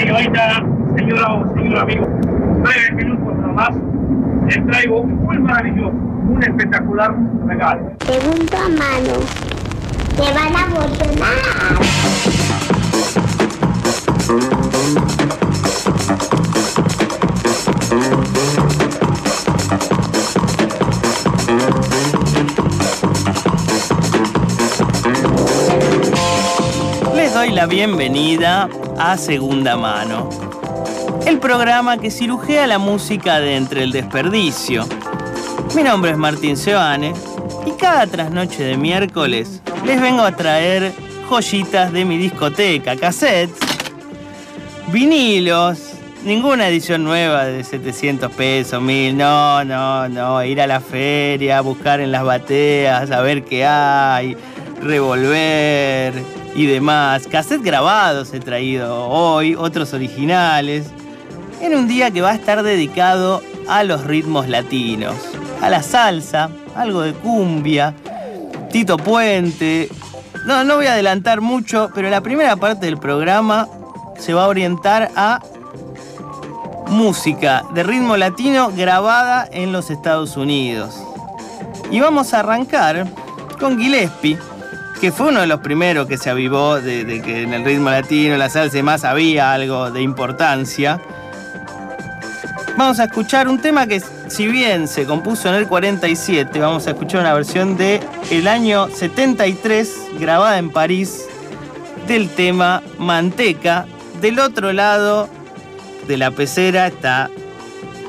Señorita, señora o señor amigo, breves minutos nomás, les traigo un muy maravilloso, un espectacular regalo. Segundo a mano. Te van a emocionar. Les doy la bienvenida a Segunda Mano, el programa que cirujea la música de entre el desperdicio. Mi nombre es Martín Seoane y cada trasnoche de miércoles les vengo a traer joyitas de mi discoteca, cassettes, vinilos, ninguna edición nueva de 700 pesos, 1000, no, no, no, ir a la feria, buscar en las bateas, a ver qué hay, revolver y demás. Cassettes grabados he traído hoy, otros originales, en un día que va a estar dedicado a los ritmos latinos, a la salsa, algo de cumbia, Tito Puente. No, no voy a adelantar mucho, pero la primera parte del programa se va a orientar a música de ritmo latino grabada en los Estados Unidos. Y vamos a arrancar con Gillespie, que fue uno de los primeros que se avivó de, que en el ritmo latino, la salsa y más había algo de importancia. Vamos a escuchar un tema que, si bien se compuso en el 47, vamos a escuchar una versión de el año 73, grabada en París, del tema Manteca. Del otro lado de la pecera está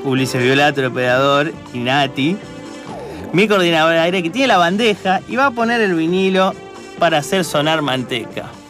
Ulises Violato, el operador, y Nati, mi coordinador de aire, que tiene la bandeja y va a poner el vinilo para hacer sonar manteca.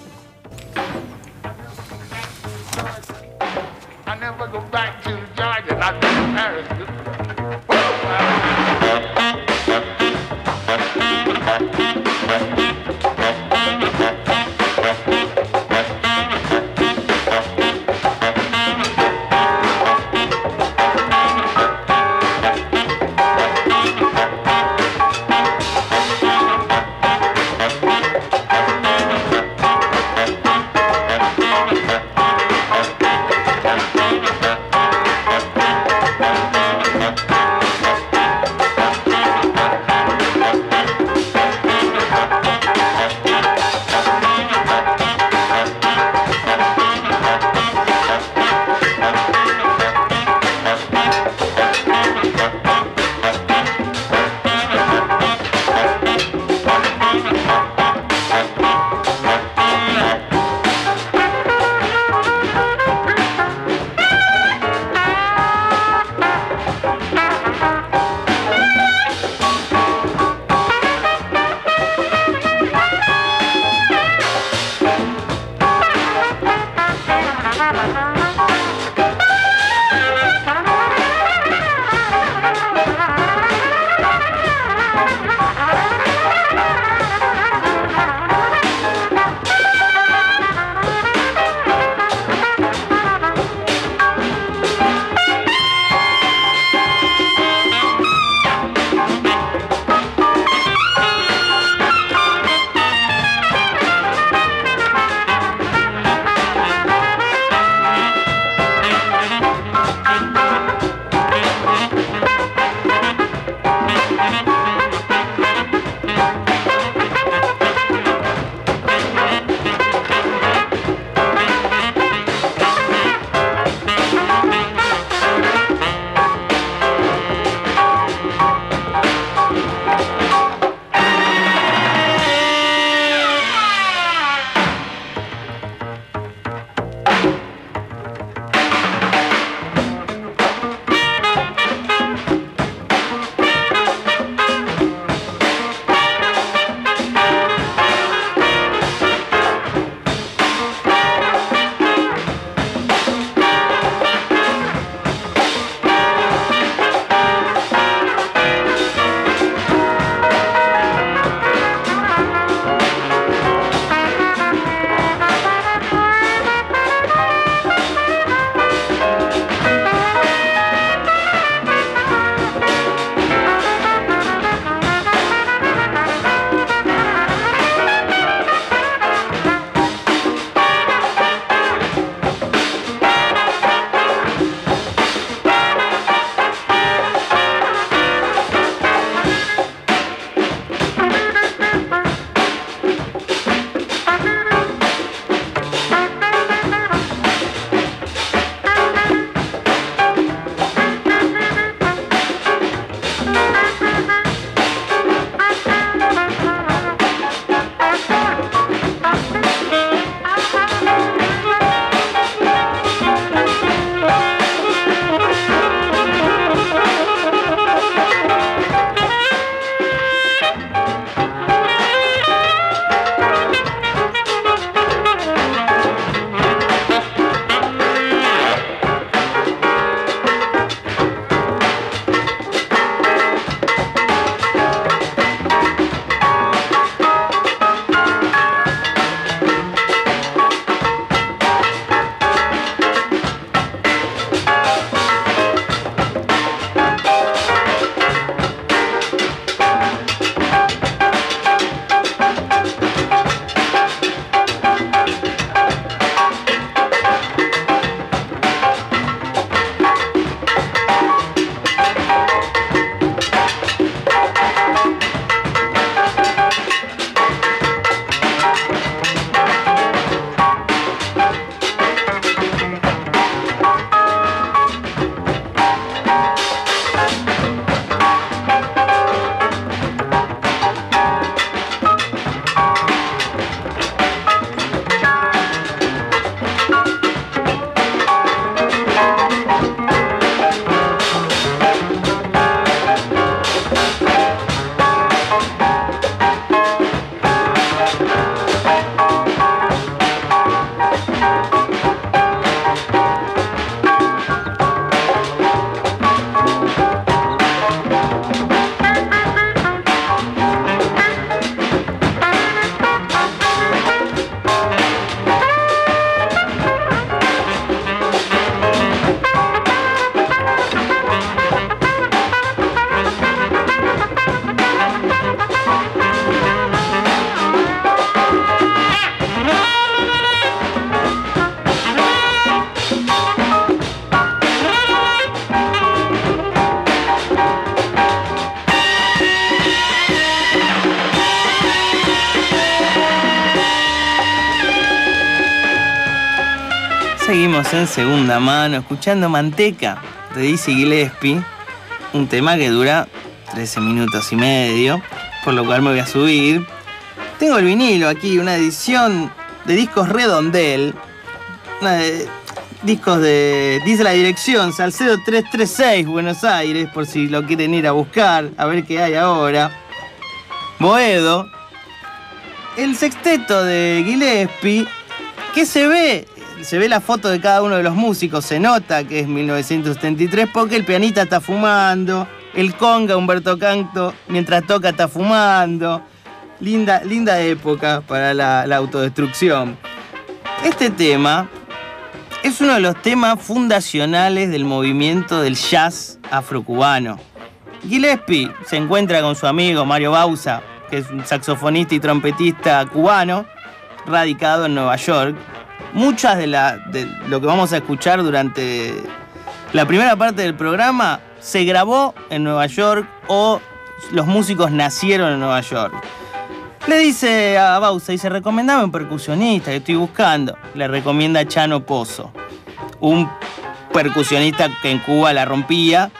Segunda mano, escuchando Manteca de Dizzy Gillespie, un tema que dura 13 minutos y medio, por lo cual me voy a subir. Tengo el vinilo aquí, una edición de discos Redondel, una de- discos de, dice la dirección, Salcedo 336, Buenos Aires, por si lo quieren ir a buscar, a ver qué hay ahora. Boedo, el sexteto de Gillespie, que se ve, se ve la foto de cada uno de los músicos, se nota que es 1973 porque el pianista está fumando, el conga Humberto Canto mientras toca está fumando. Linda, linda época para la, la autodestrucción. Este tema es uno de los temas fundacionales del movimiento del jazz afrocubano. Gillespie se encuentra con su amigo Mario Bausa, que es un saxofonista y trompetista cubano, radicado en Nueva York. Muchas de, de lo que vamos a escuchar durante la primera parte del programa se grabó en Nueva York o los músicos nacieron en Nueva York. Le dice a Bausa, dice, recomendame un percusionista que estoy buscando. Le recomienda a Chano Pozo, un percusionista que en Cuba la rompía.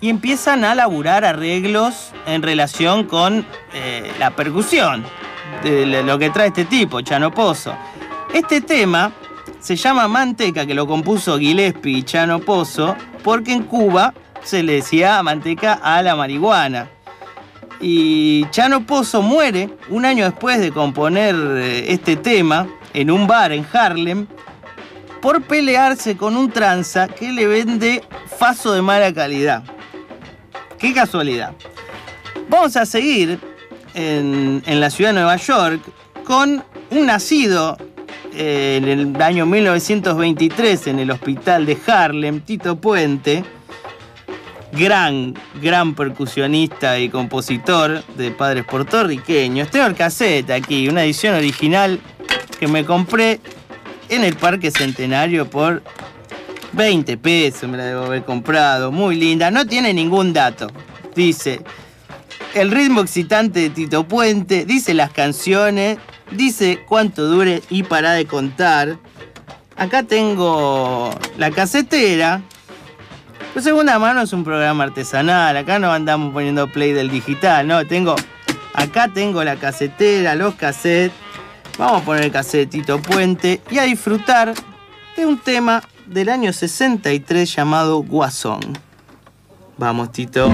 Y empiezan a laburar arreglos en relación con eh, la percusión, de lo que trae este tipo, Chano Pozo. Este tema se llama Manteca, que lo compuso Gillespie y Chano Pozo, porque en Cuba se le decía manteca a la marihuana. Y Chano Pozo muere un año después de componer eh, este tema en un bar en Harlem por pelearse con un tranza que le vende faso de mala calidad. Qué casualidad. Vamos a seguir en, en la ciudad de Nueva York con un nacido eh, en el año 1923 en el hospital de Harlem, Tito Puente, gran, gran percusionista y compositor de padres puertorriqueños. Tengo el cassette aquí, una edición original que me compré en el Parque Centenario por 20 pesos, me la debo haber comprado. Muy linda, no tiene ningún dato. Dice, el ritmo excitante de Tito Puente, dice las canciones, dice cuánto dure y para de contar. Acá tengo la casetera. Pues segunda mano es un programa artesanal, acá no andamos poniendo play del digital, no, tengo, acá tengo la casetera, los cassettes, vamos a poner el cassette de Tito Puente y a disfrutar de un tema del año 63 llamado Guasón. Vamos, Tito.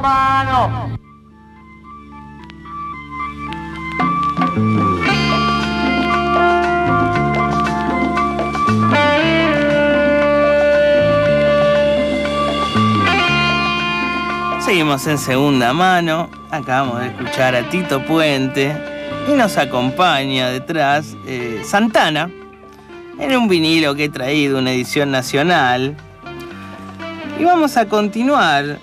Mano. Seguimos en segunda mano. Acabamos de escuchar a Tito Puente. Y nos acompaña detrás eh, Santana. En un vinilo que he traído, una edición nacional. Y vamos a continuar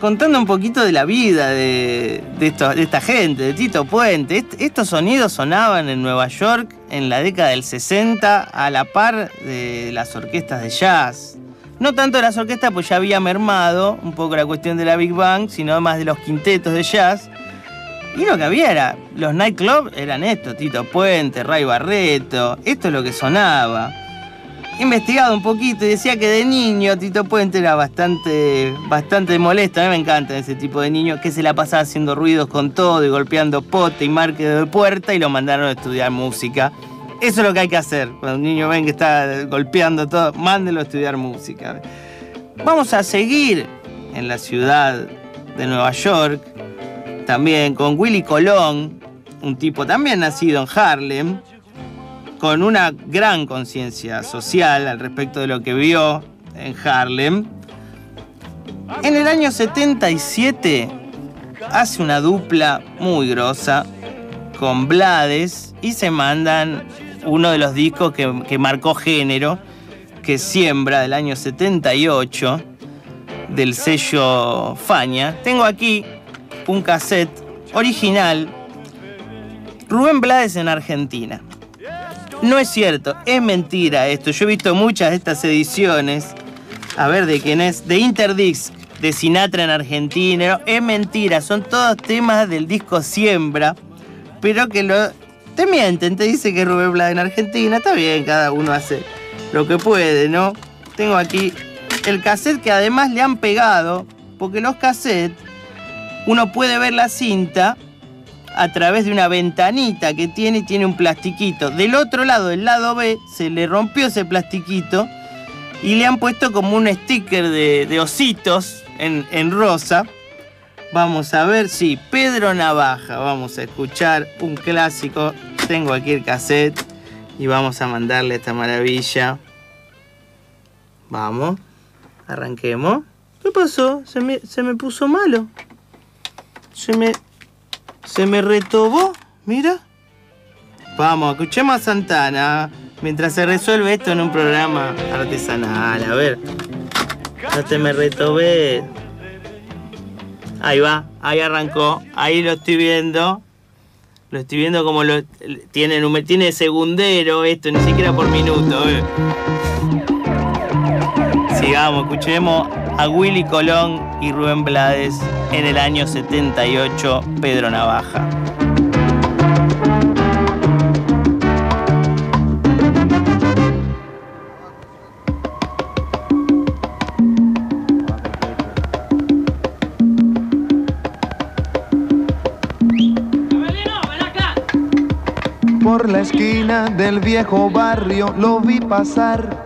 contando un poquito de la vida de, esta gente, de Tito Puente. Est- estos sonidos sonaban en Nueva York en la década del 60 a la par de las orquestas de jazz. No tanto de las orquestas, pues ya había mermado un poco la cuestión de la Big Bang, sino más de los quintetos de jazz. Y lo que había era, los nightclubs eran esto, Tito Puente, Ray Barreto, esto es lo que sonaba. Investigado un poquito y decía que de niño Tito Puente era bastante, bastante molesto. A mí me encantan ese tipo de niños que se la pasaba haciendo ruidos con todo y golpeando pote y marque de puerta y lo mandaron a estudiar música. Eso es lo que hay que hacer. Cuando un niño ven que está golpeando todo, mándelo a estudiar música. Vamos a seguir en la ciudad de Nueva York, también con Willy Colón, un tipo también nacido en Harlem, con una gran conciencia social al respecto de lo que vio en Harlem. En el año 77 hace una dupla muy grosa con Blades y se mandan uno de los discos que, marcó género, que Siembra del año 78 del sello Faña. Tengo aquí un cassette original Rubén Blades en Argentina. No es cierto, es mentira esto. Yo he visto muchas de estas ediciones. A ver de quién es. De Interdix, de Sinatra en Argentina. Es mentira, son todos temas del disco Siembra. Pero que lo. Te mienten, te dice que es Rubén Blades en Argentina. Está bien, cada uno hace lo que puede, ¿no? Tengo aquí el cassette que además le han pegado. Porque los cassettes, uno puede ver la cinta a través de una ventanita que tiene tiene un plastiquito. Del otro lado, del lado B, se le rompió ese plastiquito y le han puesto como un sticker de, ositos en, rosa. Vamos a ver, sí, Pedro Navaja. Vamos a escuchar un clásico. Tengo aquí el cassette y vamos a mandarle esta maravilla. Vamos, arranquemos. ¿Qué pasó? Se me, se me puso malo. Se me, se me retobó, mira. Vamos, escuchemos a Santana mientras se resuelve esto en un programa artesanal. A ver. No te me retobé. Ahí va, ahí arrancó, ahí lo estoy viendo. Lo estoy viendo como lo tiene, numer- tiene segundero esto, ni siquiera por minuto. eh. Sigamos, escuchemos a Willy Colón y Rubén Blades en el año 78, Pedro Navaja. Por la esquina del viejo barrio lo vi pasar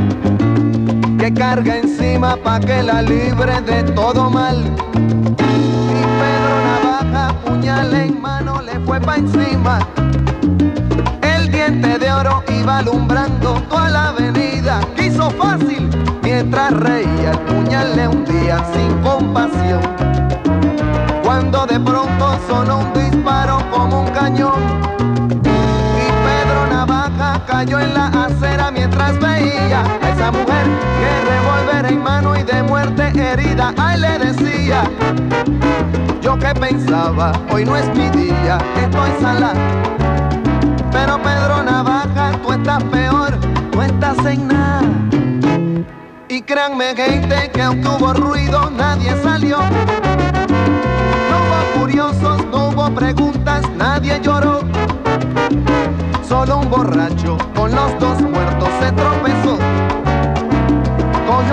que carga encima pa' que la libre de todo mal. Y Pedro Navaja, puñal en mano, le fue pa' encima. El diente de oro iba alumbrando toda la avenida. Quiso fácil mientras reía el puñal le hundía sin compasión. Cuando de pronto sonó un disparo como un cañón. Y Pedro Navaja cayó en la acera mientras veía esa mujer que revólver en mano y de muerte herida. Ay, le decía. Yo que pensaba, hoy no es mi día, estoy sala. Pero Pedro Navaja, tú estás peor, tú estás en nada. Y créanme, gente, que aunque hubo ruido, nadie salió. No hubo curiosos, no hubo preguntas, nadie lloró. Solo un borracho con los dos muertos se tropezó.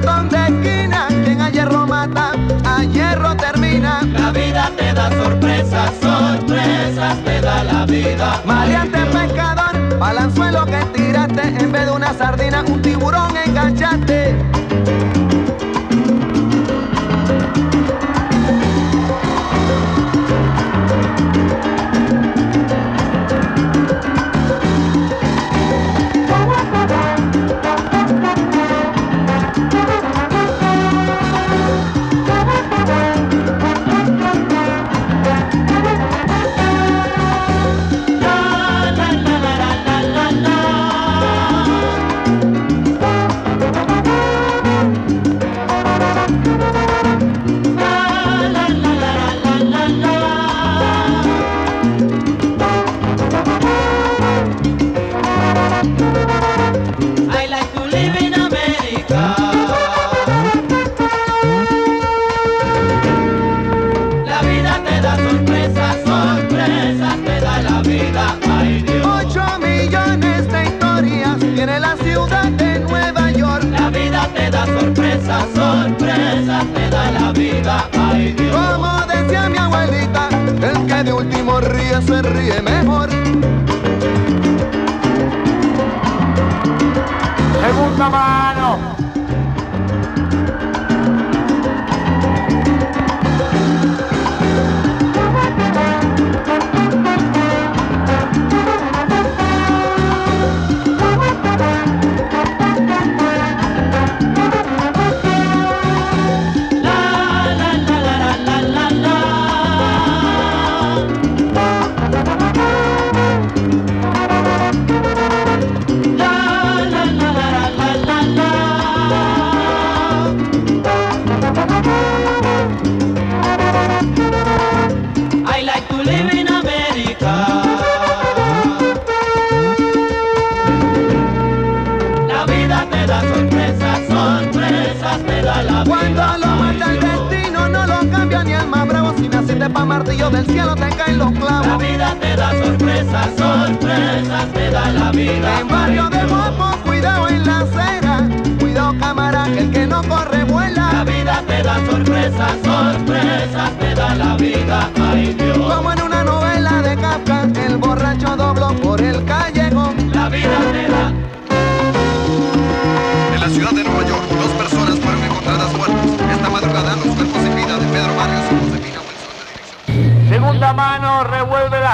matón de esquina, quien a hierro mata, a hierro termina. la vida te da sorpresas, sorpresas te da la vida. Maleante pescador, balanzuelo que tiraste, en vez de una sardina, un tiburón enganchaste.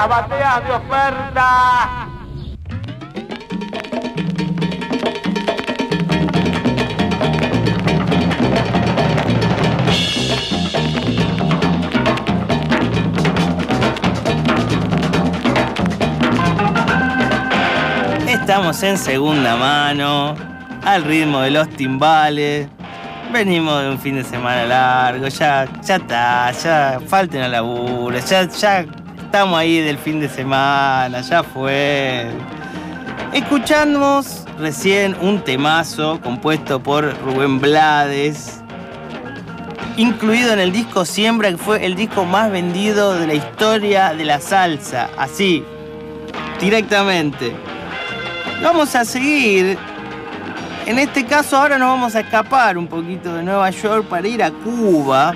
Las bateas de oferta. Estamos en segunda mano, al ritmo de los timbales. Venimos de un fin de semana largo, ya, ya está, ya falten al laburo, ya, ya estamos ahí del fin de semana, ya fue. Escuchamos recién un temazo compuesto por Rubén Blades, incluido en el disco Siembra, que fue el disco más vendido de la historia de la salsa, así, directamente. Vamos a seguir. En este caso ahora nos vamos a escapar un poquito de Nueva York para ir a Cuba.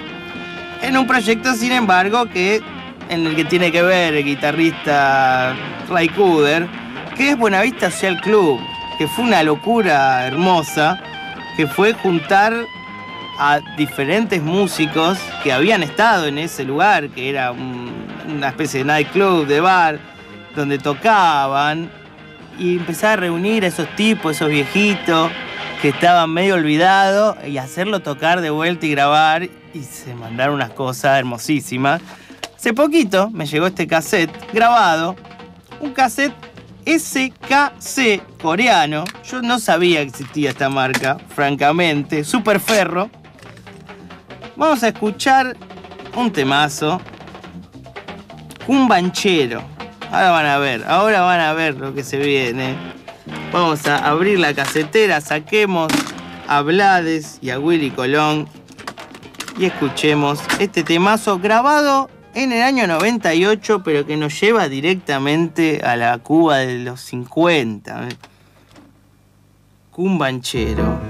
En un proyecto, sin embargo, que en el que tiene que ver el guitarrista Ray Cooder, que es Buenavista Social Club, que fue una locura hermosa, que fue juntar a diferentes músicos que habían estado en ese lugar, que era un- una especie de nightclub, de bar, donde tocaban, y empezar a reunir a esos tipos, esos viejitos que estaban medio olvidados, y hacerlo tocar de vuelta y grabar, y se mandaron unas cosas hermosísimas. Hace poquito me llegó este cassette grabado, un cassette SKC coreano. Yo no sabía que existía esta marca, francamente. Super Ferro. Vamos a escuchar un temazo. Un banchero. Ahora van a ver, ahora van a ver lo que se viene. Vamos a abrir la casetera, saquemos a Blades y a Willy Colón y escuchemos este temazo grabado en el año 98, pero que nos lleva directamente a la Cuba de los 50. Cumbanchero.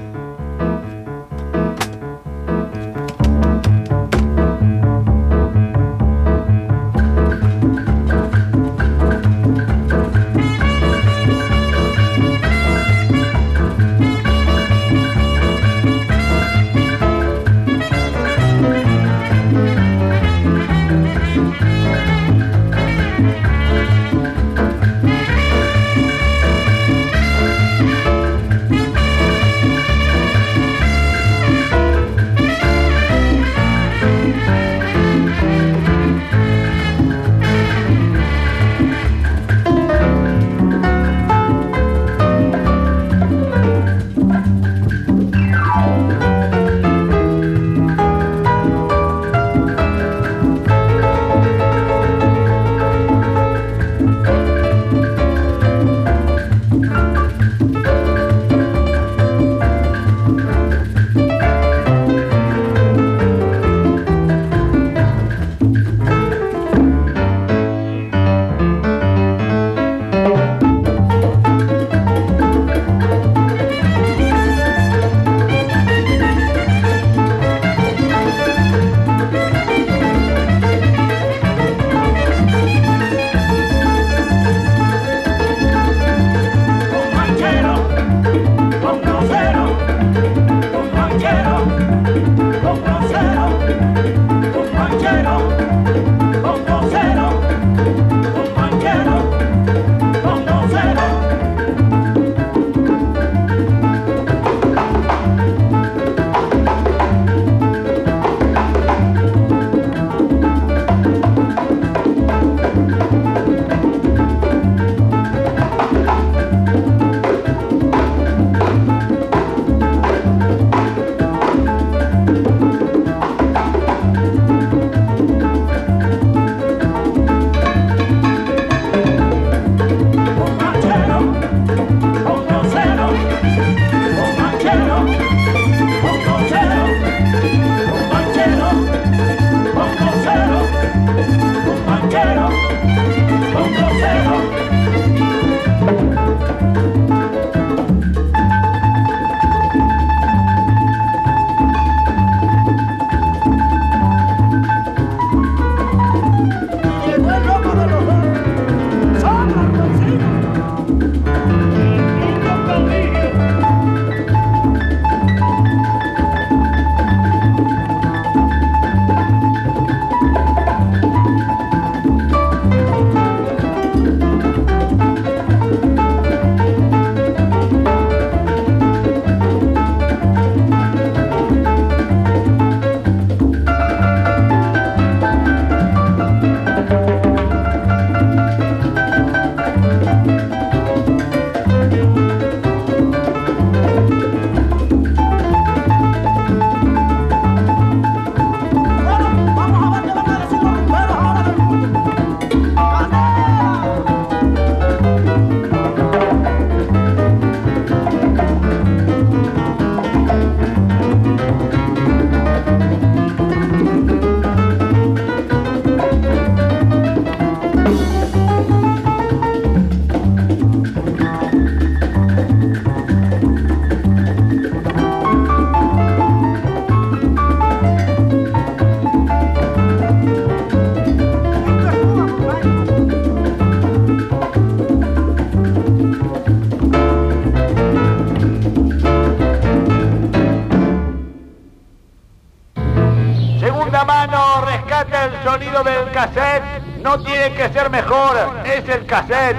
Tiene que ser mejor, es el cassette.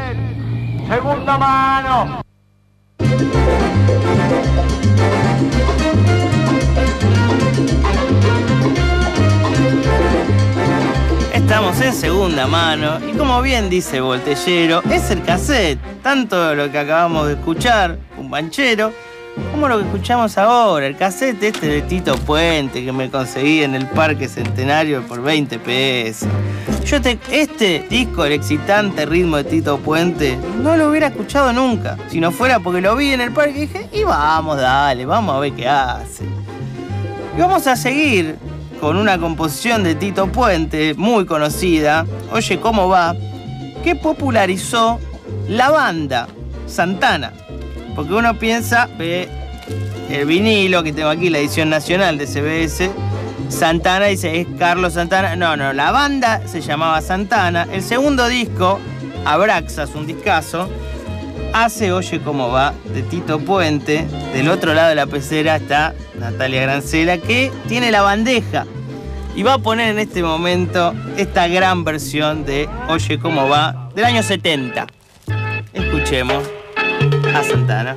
Segunda mano. Estamos en segunda mano y como bien dice Voltellero, es el cassette, tanto lo que acabamos de escuchar, un banchero, como lo que escuchamos ahora, el cassette este de Tito Puente que me conseguí en el Parque Centenario por 20 pesos. Yo te, este disco, el excitante ritmo de Tito Puente, no lo hubiera escuchado nunca, si no fuera porque lo vi en el parque y dije, y vamos, dale, vamos a ver qué hace. Y vamos a seguir con una composición de Tito Puente, muy conocida, Oye cómo va, que popularizó la banda Santana. Porque uno piensa, ve el vinilo que tengo aquí, la edición nacional de CBS, Santana dice, es Carlos Santana. No, no, la banda se llamaba Santana. El segundo disco, Abraxas, un discazo, hace Oye cómo va de Tito Puente. Del otro lado de la pecera está Natalia Grancela, que tiene la bandeja. Y va a poner en este momento esta gran versión de Oye cómo va del año 70. Escuchemos a Santana.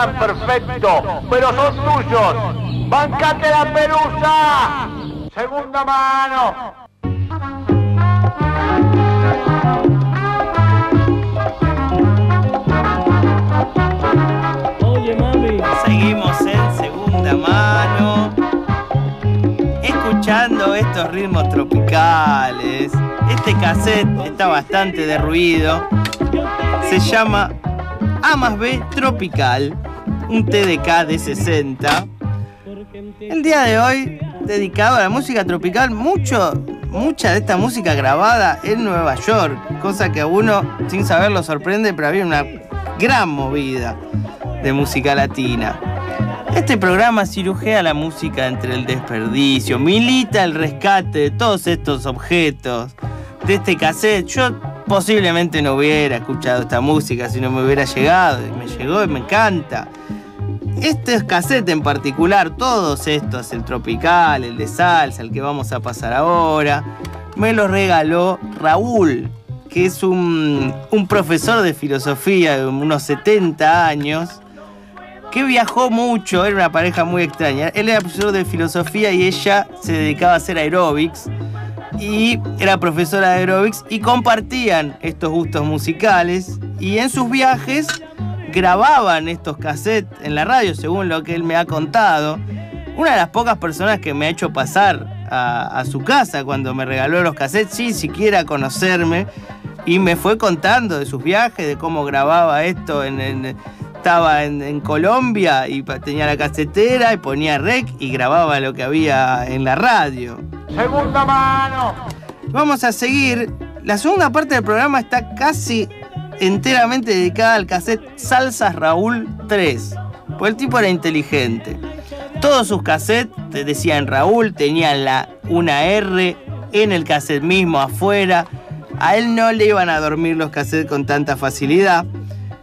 Suenan perfectos, pero son tuyos. ¡Bancate la pelusa! Segunda mano. Seguimos en segunda mano. Escuchando estos ritmos tropicales. Este cassette está bastante derruido. Se llama A más B Tropical. Un TDK de 60. El día de hoy, dedicado a la música tropical, mucho, mucha de esta música grabada en Nueva York, cosa que a uno sin saberlo sorprende, pero había una gran movida de música latina. Este programa cirujea la música entre el desperdicio, milita el rescate de todos estos objetos, de este cassette. Yo posiblemente no hubiera escuchado esta música si no me hubiera llegado, y me llegó y me encanta. Este cassette en particular, todos estos, el tropical, el de salsa, el que vamos a pasar ahora, me lo regaló Raúl, que es un, profesor de filosofía de unos 70 años, que viajó mucho, era una pareja muy extraña. Él era profesor de filosofía y ella se dedicaba a hacer aeróbics. Y era profesora de aeróbics y compartían estos gustos musicales. Y en sus viajes grababan estos cassettes en la radio, según lo que él me ha contado. Una de las pocas personas que me ha hecho pasar a, a su casa cuando me regaló los cassettes sin siquiera conocerme. Y me fue contando de sus viajes, de cómo grababa esto en, en- estaba en, en Colombia y tenía la casetera y ponía rec y grababa lo que había en la radio. Segunda mano. Vamos a seguir. La segunda parte del programa está casi enteramente dedicada al cassette Salsas Raúl 3. Pues el tipo era inteligente. Todos sus cassettes te decían Raúl, tenían la una R en el cassette mismo afuera. A él no le iban a dormir los cassettes con tanta facilidad.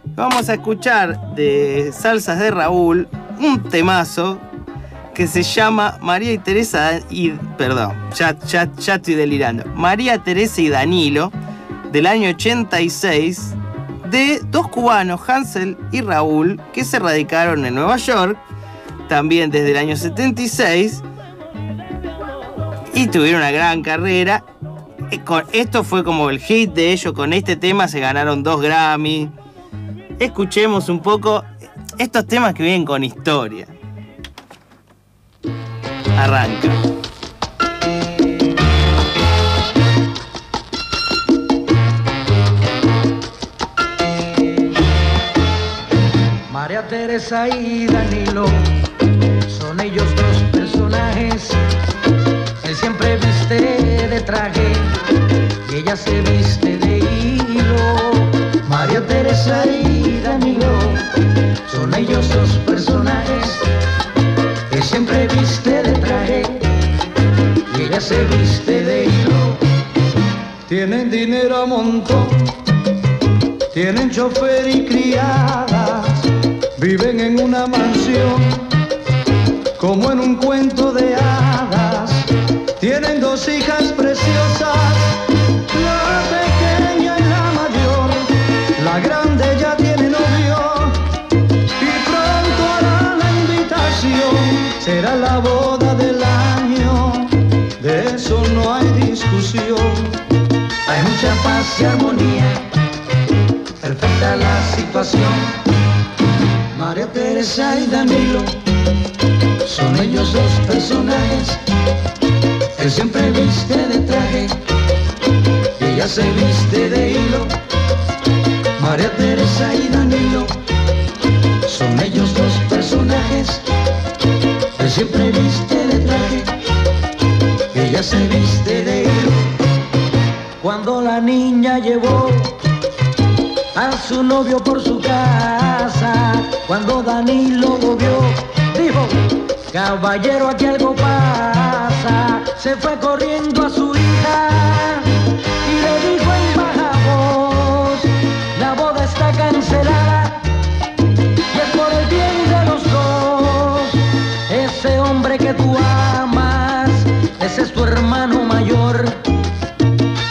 Vamos a escuchar de Salsas de Raúl un temazo que se llama María y Teresa y. Perdón, ya, ya, ya estoy delirando. María Teresa y Danilo, del año 86, de dos cubanos, Hansel y Raúl, que se radicaron en Nueva York, también desde el año 76, y tuvieron una gran carrera. Eh, Esto fue como el hit de ellos, con este tema se ganaron dos Grammy. Escuchemos un poco estos temas que vienen con historia. Arranca. María Teresa y Danilo son ellos dos personajes. Él siempre viste de traje y ella se viste de hilo. María Teresa y Danilo son ellos dos personajes. Él siempre viste de traje y ella se viste de hilo. Tienen dinero a montón tienen chofer y criadas, viven en una mansión, como en un cuento de hadas. Tienen dos hijas preciosas, la pequeña y la mayor. La grande ya tiene novio y pronto hará la invitación. Será la boda del año, de eso no hay discusión. Hay mucha paz y armonía perfecta la situación. María Teresa y Danilo son ellos dos personajes. Él siempre viste de traje ella se viste de hilo. María Teresa y Danilo son ellos dos personajes. Él siempre viste de traje ella se viste de hilo. Cuando la niña llevó a su novio por su casa. Cuando Danilo lo vio, dijo, caballero, aquí algo pasa. Se fue corriendo a su hija y le dijo en baja voz, la boda está cancelada y es por el bien de los dos. Ese hombre que tú amas, ese es tu hermano mayor.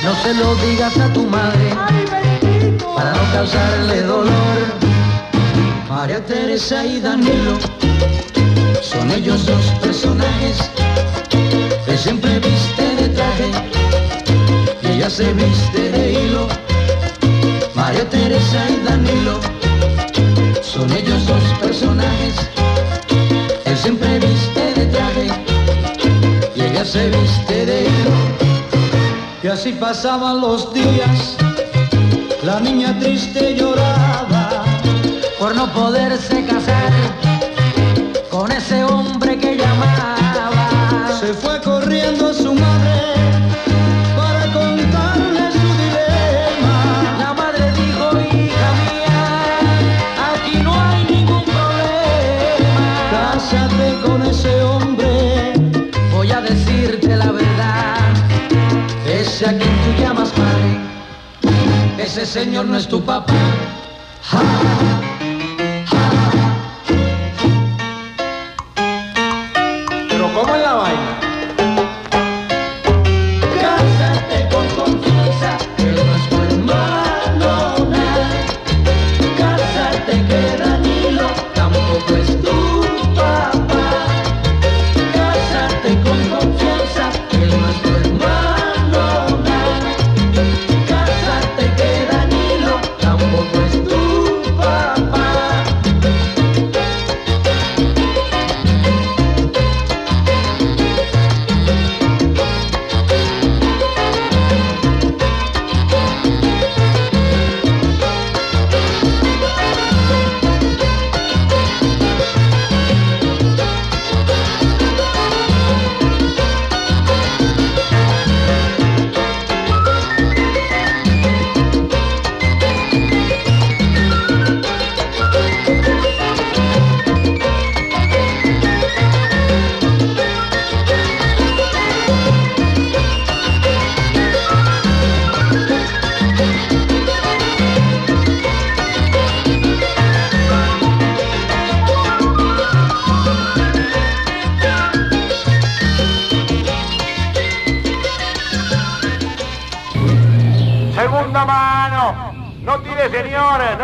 No se lo digas a tu madre para para no causarle dolor. María Teresa y Danilo son ellos dos personajes que siempre viste de traje y ella se viste de hilo. María Teresa y Danilo son ellos dos personajes. Él siempre viste de traje y ella se viste de hilo. Y así pasaban los días, la niña triste lloraba por no poderse casar con ese hombre que llamaba. Se fue corriendo su madre para contarle su dilema. La madre dijo, hija mía, aquí no hay ningún problema. Cásate con ese hombre, voy a decirte la verdad. Ese a quien tú llamas padre, ese señor no es tu papá.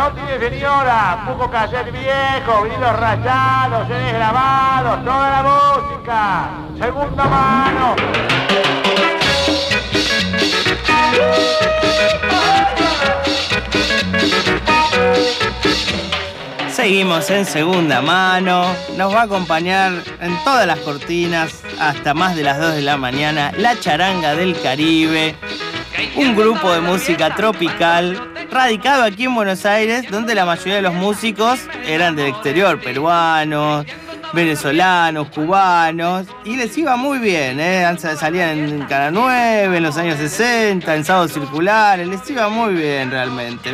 No tire señora. Poco cassette viejo, vinilos rayados, CDs grabados, toda la música. Segunda mano. Seguimos en segunda mano. Nos va a acompañar en todas las cortinas hasta más de las 2 de la mañana La Charanga del Caribe, un grupo de música tropical radicado aquí en Buenos Aires, donde la mayoría de los músicos eran del exterior, peruanos, venezolanos, cubanos, y les iba muy bien, ¿eh? salían en Cara 9, en los años 60, en Sábado Circular, les iba muy bien realmente.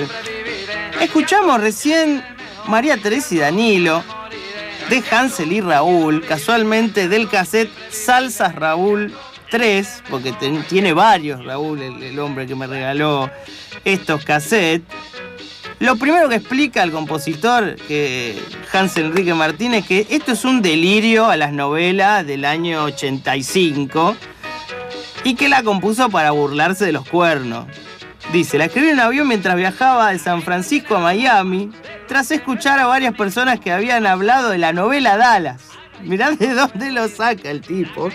Escuchamos recién María Teresa y Danilo, de Hansel y Raúl, casualmente del cassette Salsas Raúl 3, porque tiene varios Raúl, el, hombre que me regaló estos cassettes. Lo primero que explica el compositor, que Hans Enrique Martínez, que esto es un delirio a las novelas del año 85 y que la compuso para burlarse de los cuernos. Dice, la escribí en avión mientras viajaba de San Francisco a Miami, tras escuchar a varias personas que habían hablado de la novela Dallas. Mirá de dónde lo saca el tipo.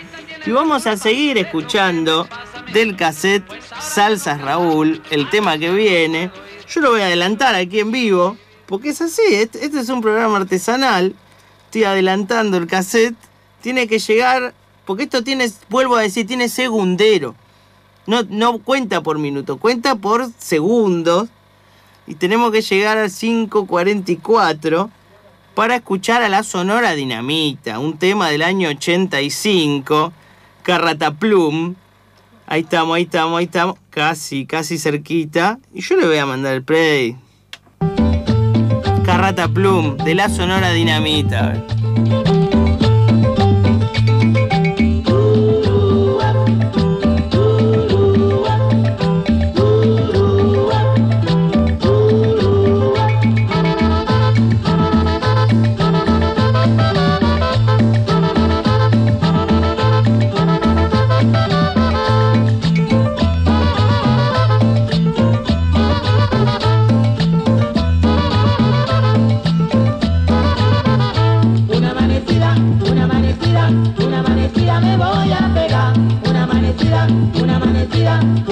Y vamos a seguir escuchando del cassette Salsas Raúl, el tema que viene. Yo lo voy a adelantar aquí en vivo, porque es así, este, es un programa artesanal. Estoy adelantando el cassette. Tiene que llegar, porque esto tiene, vuelvo a decir, tiene segundero. No, no cuenta por minuto, cuenta por segundos. Y tenemos que llegar al 5.44 para escuchar a la Sonora Dinamita, un tema del año 85, Carrataplum. Ahí estamos, ahí estamos, ahí estamos, casi, casi cerquita. Y yo le voy a mandar el play. Carrataplum, de la Sonora Dinamita.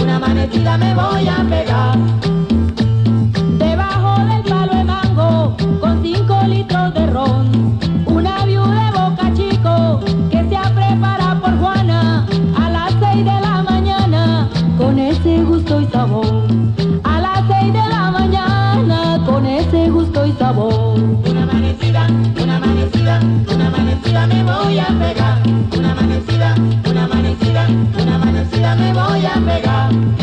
Una amanecida me voy a pegar. Debajo del palo de mango, con cinco litros de ron. Una viuda de boca chico, que se ha preparado por Juana, a las seis de la mañana, con ese gusto y sabor. A las seis de la mañana, con ese gusto y sabor. Una amanecida, una amanecida, una amanecida me voy a pegar. Una amanecida, una amanecida me voy a pegar.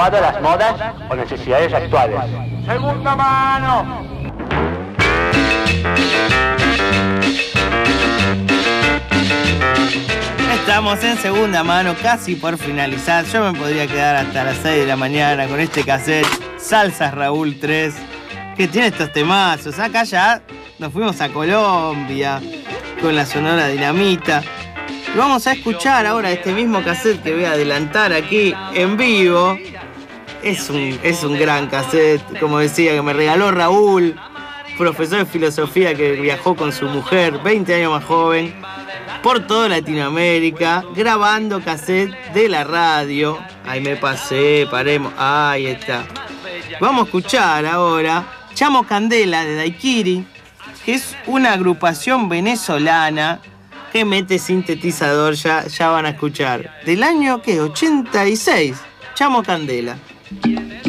A las modas o necesidades actuales. Segunda mano. Estamos en segunda mano, casi por finalizar. Yo me podría quedar hasta las 6 de la mañana con este cassette Salsas Raúl 3, que tiene estos temazos. Acá ya nos fuimos a Colombia con la Sonora Dinamita. Vamos a escuchar ahora este mismo cassette que voy a adelantar aquí en vivo. Es un, es un gran cassette, como decía, que me regaló Raúl, profesor de filosofía que viajó con su mujer, 20 años más joven, por toda Latinoamérica, grabando cassette de la radio. Ahí me pasé, paremos. Ahí está. Vamos a escuchar ahora Chamo Candela de Daikiri, que es una agrupación venezolana que mete sintetizador, ya, ya van a escuchar. Del año que 86, Chamo Candela. Yeah,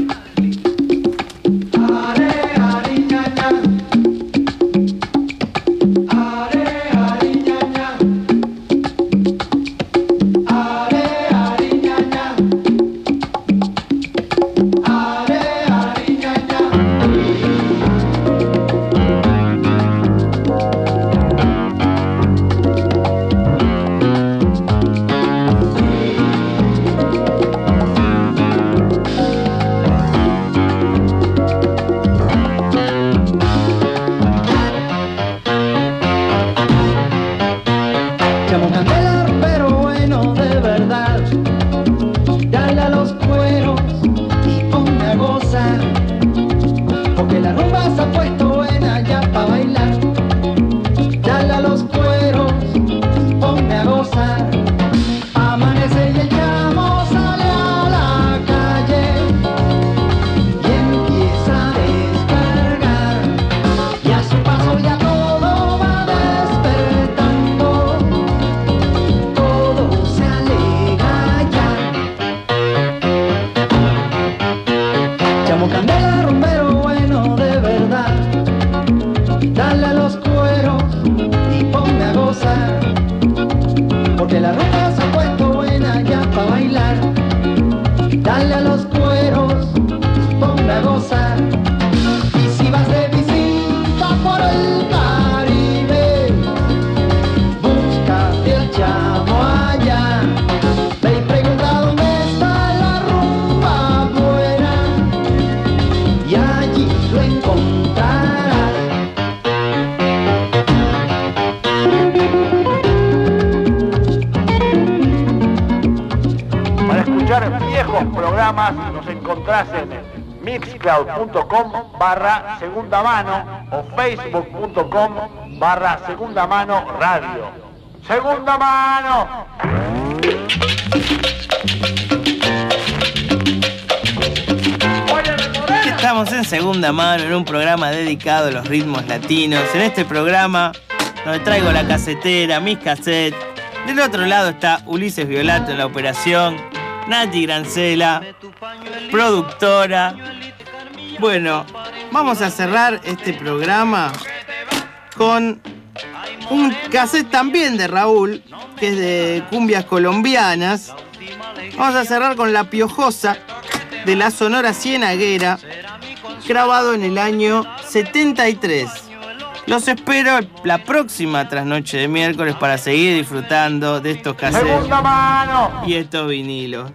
mixcloud.com barra segunda mano o facebook.com barra segunda mano radio. Segunda mano. Estamos en segunda mano en un programa dedicado a los ritmos latinos. En este programa donde traigo la casetera, mis cassettes. Del otro lado está Ulises Violato en la operación, Nati Grancela, productora. Bueno, vamos a cerrar este programa con un cassette también de Raúl, que es de cumbias colombianas. Vamos a cerrar con La Piojosa de la Sonora Cienaguera, grabado en el año 73. Los espero la próxima trasnoche de miércoles para seguir disfrutando de estos cassettes y estos vinilos.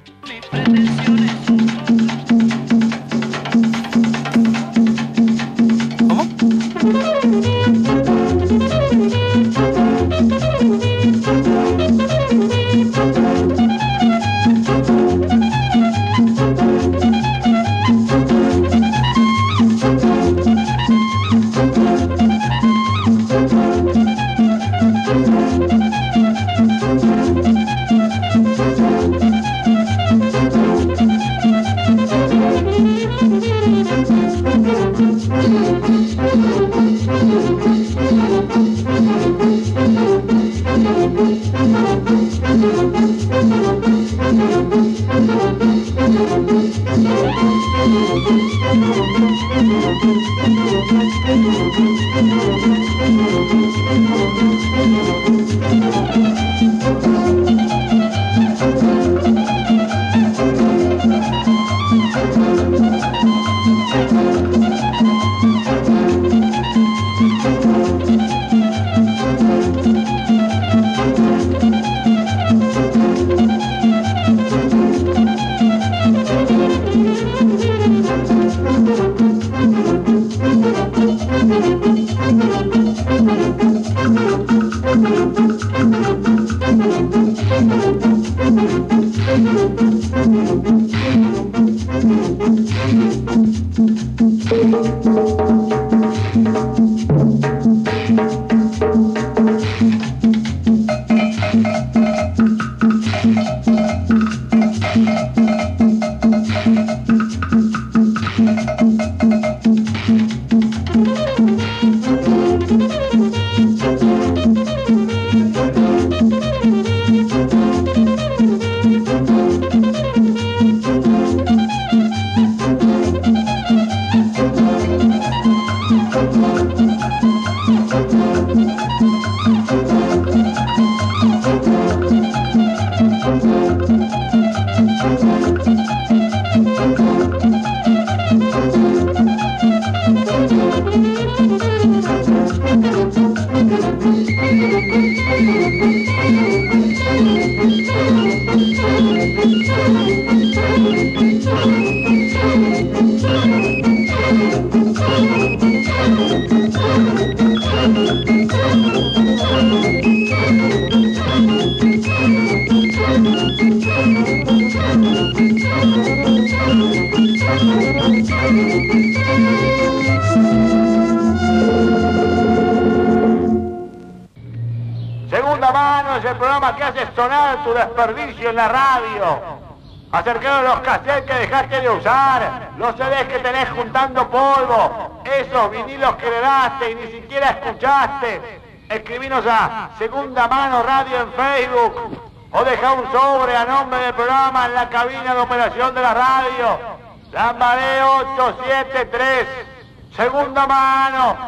En la radio. Acercaros los cassettes que dejaste de usar, los CDs que tenés juntando polvo, esos vinilos que le daste y ni siquiera escuchaste. Escribinos a Segunda Mano Radio en Facebook o deja un sobre a nombre del programa en la cabina de operación de la radio. Lambaré 873. Segunda mano.